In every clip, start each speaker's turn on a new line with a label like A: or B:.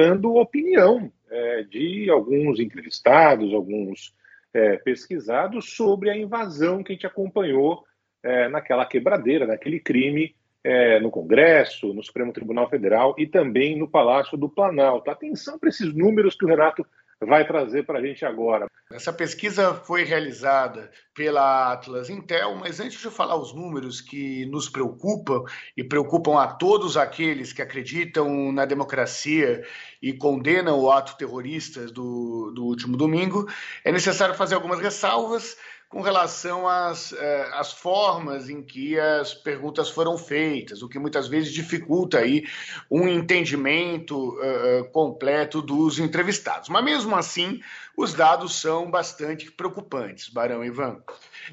A: mostrando opinião é, de alguns entrevistados, alguns é, pesquisados sobre a invasão que a gente acompanhou é, naquela quebradeira, naquele crime é, no Congresso, no Supremo Tribunal Federal e também no Palácio do Planalto. Atenção para esses números que o Renato vai trazer para a gente agora.
B: Essa pesquisa foi realizada pela Atlas Intel, mas antes de falar os números que nos preocupam e preocupam a todos aqueles que acreditam na democracia e condenam o ato terrorista do, do último domingo, é necessário fazer algumas ressalvas com relação às, eh, às formas em que as perguntas foram feitas, o que muitas vezes dificulta aí um entendimento uh, completo dos entrevistados. Mas mesmo assim, os dados são bastante preocupantes, Barão Ivan.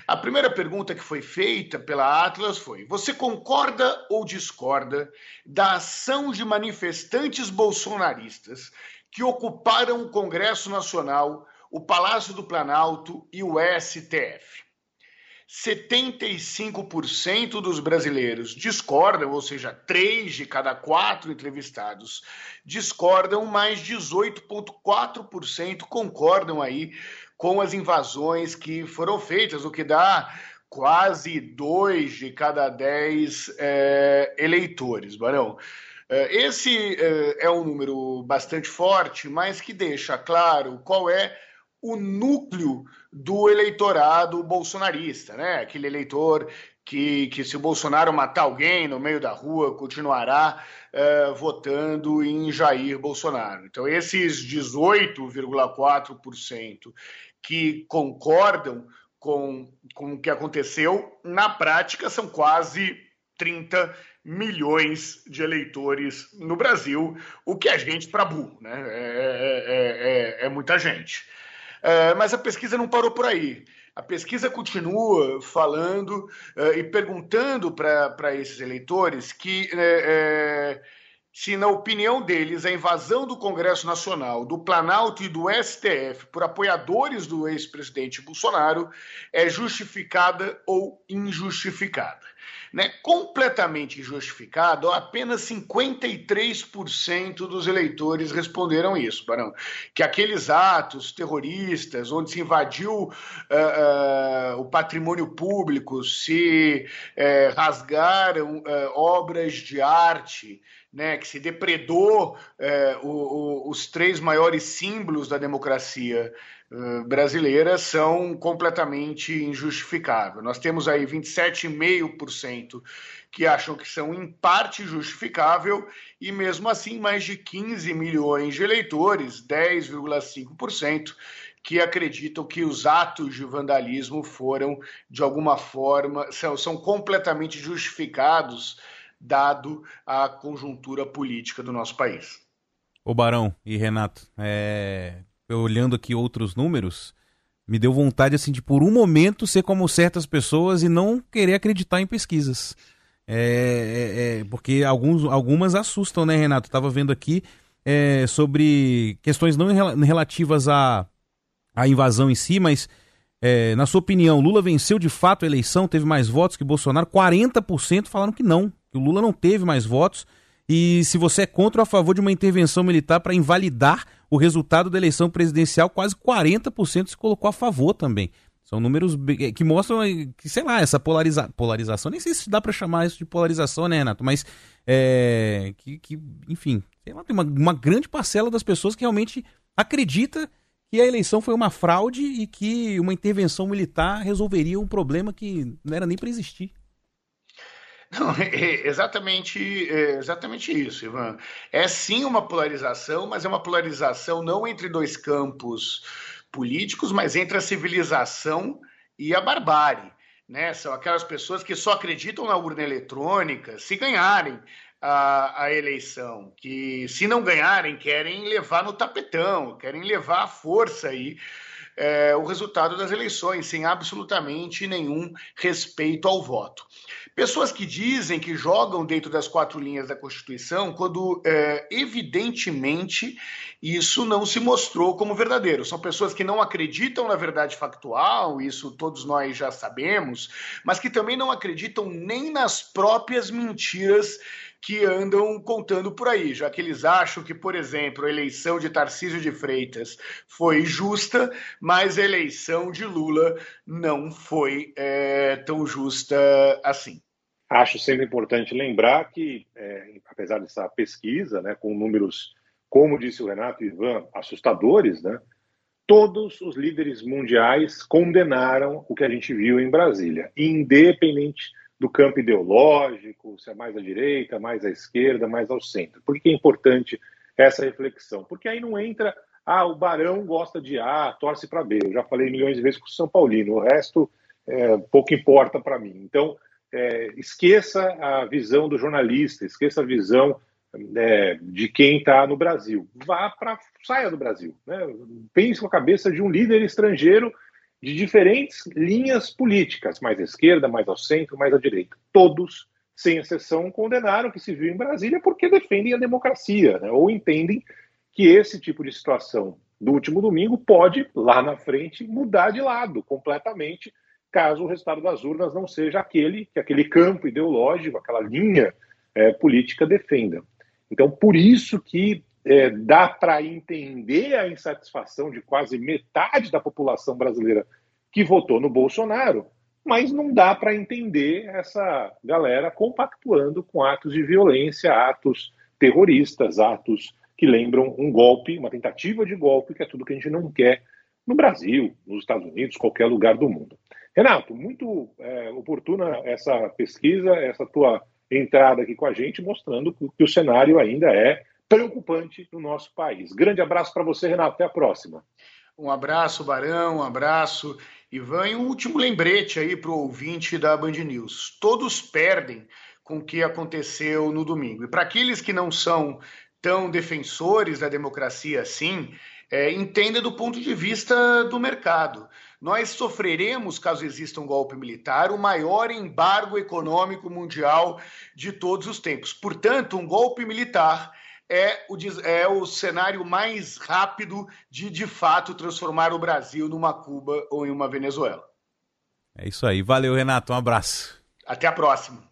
B: A primeira pergunta que foi feita pela Atlas foi: Você concorda ou discorda da ação de manifestantes bolsonaristas que ocuparam o Congresso Nacional o Palácio do Planalto e o STF. 75% dos brasileiros discordam, ou seja, três de cada quatro entrevistados discordam, mais 18,4% concordam aí com as invasões que foram feitas, o que dá quase dois de cada dez é, eleitores, Barão. Eh, esse é, é um número bastante forte, mas que deixa claro qual é o núcleo do eleitorado bolsonarista, né? Aquele eleitor que, que se o Bolsonaro matar alguém no meio da rua, continuará uh, votando em Jair Bolsonaro. Então, esses 18,4% que concordam com, com o que aconteceu, na prática são quase 30 milhões de eleitores no Brasil, o que é gente para burro, né? É, é, é, é muita gente. É, mas a pesquisa não parou por aí. A pesquisa continua falando uh, e perguntando para esses eleitores que, é, se, na opinião deles, a invasão do Congresso Nacional, do Planalto e do STF por apoiadores do ex-presidente Bolsonaro é justificada ou injustificada né, completamente injustificado, apenas 53% dos eleitores responderam isso, Barão. Que aqueles atos terroristas, onde se invadiu uh, uh, o patrimônio público, se uh, rasgaram obras de arte, né, que se depredou o, o, os três maiores símbolos da democracia uh, brasileira são completamente injustificáveis. Nós temos aí 27,5% que acham que são em parte justificável e mesmo assim mais de 15 milhões de eleitores, 10,5%, que acreditam que os atos de vandalismo foram de alguma forma são, são completamente justificados dado a conjuntura política do nosso país.
C: O Barão e Renato, é, olhando aqui outros números, me deu vontade, assim, de por um momento ser como certas pessoas e não querer acreditar em pesquisas. É, é, é, porque alguns, algumas assustam, né, Renato? Estava vendo aqui é, sobre questões não relativas à, à invasão em si, mas, é, na sua opinião, Lula venceu de fato a eleição, teve mais votos que Bolsonaro? 40% falaram que não, que o Lula não teve mais votos. E se você é contra ou a favor de uma intervenção militar para invalidar o resultado da eleição presidencial, quase 40% se colocou a favor também. São números que mostram que, sei lá, essa polariza polarização, nem sei se dá para chamar isso de polarização, né, Renato? Mas, é, que, que, enfim, tem uma, uma grande parcela das pessoas que realmente acredita que a eleição foi uma fraude e que uma intervenção militar resolveria um problema que não era nem para existir.
B: Não, é exatamente, é exatamente isso, Ivan. É sim uma polarização, mas é uma polarização não entre dois campos políticos, mas entre a civilização e a barbárie. Né? São aquelas pessoas que só acreditam na urna eletrônica se ganharem a, a, eleição, que se não ganharem, querem levar no tapetão, querem levar à força aí é, o resultado das eleições, sem absolutamente nenhum respeito ao voto. Pessoas que dizem que jogam dentro das quatro linhas da Constituição, quando é, evidentemente isso não se mostrou como verdadeiro. São pessoas que não acreditam na verdade factual, isso todos nós já sabemos, mas que também não acreditam nem nas próprias mentiras que andam contando por aí, já que eles acham que, por exemplo, a eleição de Tarcísio de Freitas foi justa, mas a eleição de Lula não foi é, tão justa assim.
A: Acho sempre importante lembrar que, é, apesar dessa pesquisa, né, com números, como disse o Renato e Ivan, assustadores, né, todos os líderes mundiais condenaram o que a gente viu em Brasília, independente do campo ideológico, se é mais à direita, mais à esquerda, mais ao centro. Por que é importante essa reflexão? Porque aí não entra, ah, o Barão gosta de A, torce para B. Eu já falei milhões de vezes com o São Paulino, o resto é, pouco importa para mim. Então, é, esqueça a visão do jornalista, esqueça a visão é, de quem está no Brasil. Vá para saia do Brasil. Né? Pense com a cabeça de um líder estrangeiro de diferentes linhas políticas, mais à esquerda, mais ao centro, mais à direita. Todos, sem exceção, condenaram o que se viu em Brasília porque defendem a democracia, né? ou entendem que esse tipo de situação do último domingo pode, lá na frente, mudar de lado completamente caso o resultado das urnas não seja aquele que aquele campo ideológico, aquela linha é, política defenda. Então, por isso que é, dá para entender a insatisfação de quase metade da população brasileira que votou no Bolsonaro, mas não dá para entender essa galera compactuando com atos de violência, atos terroristas, atos que lembram um golpe, uma tentativa de golpe, que é tudo que a gente não quer no Brasil, nos Estados Unidos, qualquer lugar do mundo. Renato, muito é, oportuna essa pesquisa, essa tua entrada aqui com a gente, mostrando que o cenário ainda é preocupante no nosso país. Grande abraço para você, Renato. Até a próxima.
B: Um abraço, Barão, um abraço, Ivan. E um último lembrete aí para o ouvinte da Band News. Todos perdem com o que aconteceu no domingo. E para aqueles que não são tão defensores da democracia assim, é, entenda do ponto de vista do mercado. Nós sofreremos, caso exista um golpe militar, o maior embargo econômico mundial de todos os tempos. Portanto, um golpe militar é o, é o cenário mais rápido de, de fato, transformar o Brasil numa Cuba ou em uma Venezuela.
C: É isso aí. Valeu, Renato. Um abraço.
B: Até a próxima.